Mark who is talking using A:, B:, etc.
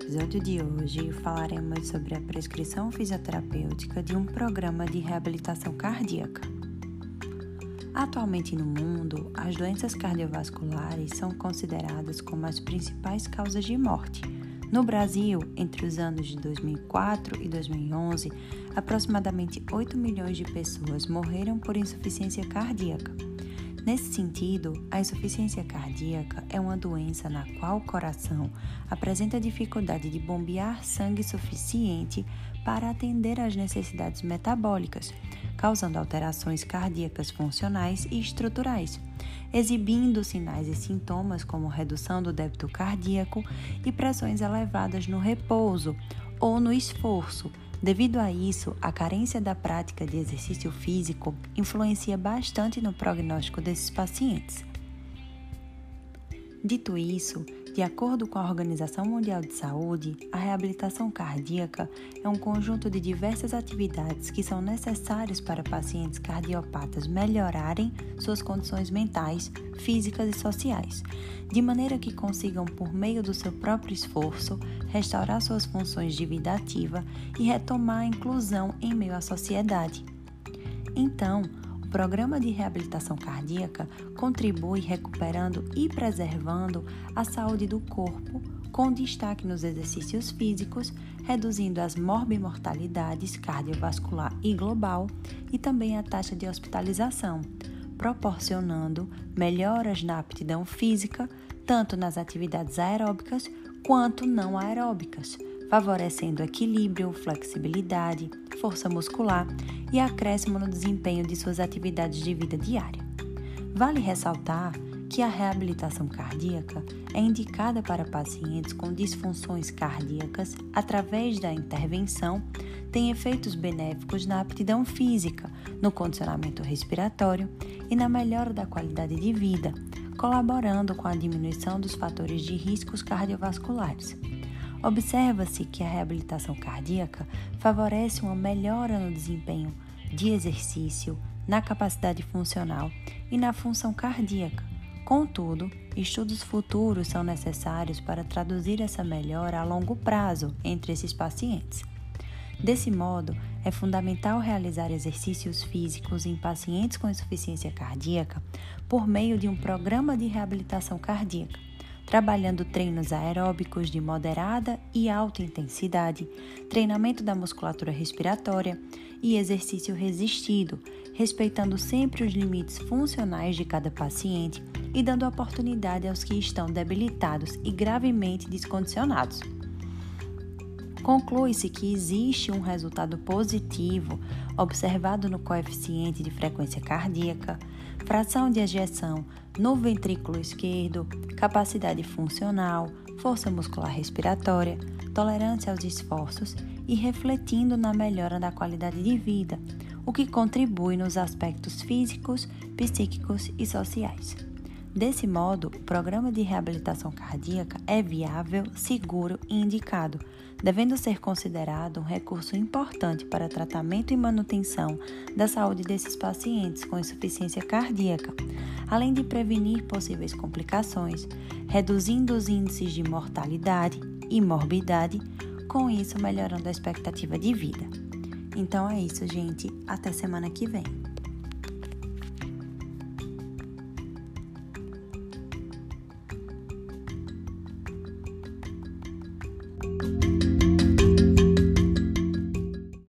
A: episódio de hoje falaremos sobre a prescrição fisioterapêutica de um programa de reabilitação cardíaca. Atualmente no mundo, as doenças cardiovasculares são consideradas como as principais causas de morte. No Brasil, entre os anos de 2004 e 2011, aproximadamente 8 milhões de pessoas morreram por insuficiência cardíaca. Nesse sentido, a insuficiência cardíaca é uma doença na qual o coração apresenta dificuldade de bombear sangue suficiente para atender às necessidades metabólicas, causando alterações cardíacas funcionais e estruturais, exibindo sinais e sintomas como redução do débito cardíaco e pressões elevadas no repouso ou no esforço Devido a isso, a carência da prática de exercício físico influencia bastante no prognóstico desses pacientes. Dito isso, de acordo com a Organização Mundial de Saúde, a reabilitação cardíaca é um conjunto de diversas atividades que são necessárias para pacientes cardiopatas melhorarem suas condições mentais, físicas e sociais, de maneira que consigam, por meio do seu próprio esforço, restaurar suas funções de vida ativa e retomar a inclusão em meio à sociedade. Então, o programa de reabilitação cardíaca contribui recuperando e preservando a saúde do corpo, com destaque nos exercícios físicos, reduzindo as morbimortalidades cardiovascular e global e também a taxa de hospitalização, proporcionando melhoras na aptidão física, tanto nas atividades aeróbicas quanto não aeróbicas, favorecendo equilíbrio, flexibilidade, força muscular e acréscimo no desempenho de suas atividades de vida diária. Vale ressaltar que a reabilitação cardíaca é indicada para pacientes com disfunções cardíacas através da intervenção, tem efeitos benéficos na aptidão física, no condicionamento respiratório e na melhora da qualidade de vida, colaborando com a diminuição dos fatores de riscos cardiovasculares. Observa-se que a reabilitação cardíaca favorece uma melhora no desempenho de exercício, na capacidade funcional e na função cardíaca. Contudo, estudos futuros são necessários para traduzir essa melhora a longo prazo entre esses pacientes. Desse modo, é fundamental realizar exercícios físicos em pacientes com insuficiência cardíaca por meio de um programa de reabilitação cardíaca trabalhando treinos aeróbicos de moderada e alta intensidade, treinamento da musculatura respiratória e exercício resistido, respeitando sempre os limites funcionais de cada paciente e dando oportunidade aos que estão debilitados e gravemente descondicionados. Conclui-se que existe um resultado positivo observado no coeficiente de frequência cardíaca, fração de ejeção no ventrículo esquerdo, capacidade funcional, força muscular respiratória, tolerância aos esforços e refletindo na melhora da qualidade de vida, o que contribui nos aspectos físicos, psíquicos e sociais. Desse modo, o programa de reabilitação cardíaca é viável, seguro e indicado, devendo ser considerado um recurso importante para tratamento e manutenção da saúde desses pacientes com insuficiência cardíaca, além de prevenir possíveis complicações, reduzindo os índices de mortalidade e morbidade, com isso melhorando a expectativa de vida. Então é isso, gente. Até semana que vem. you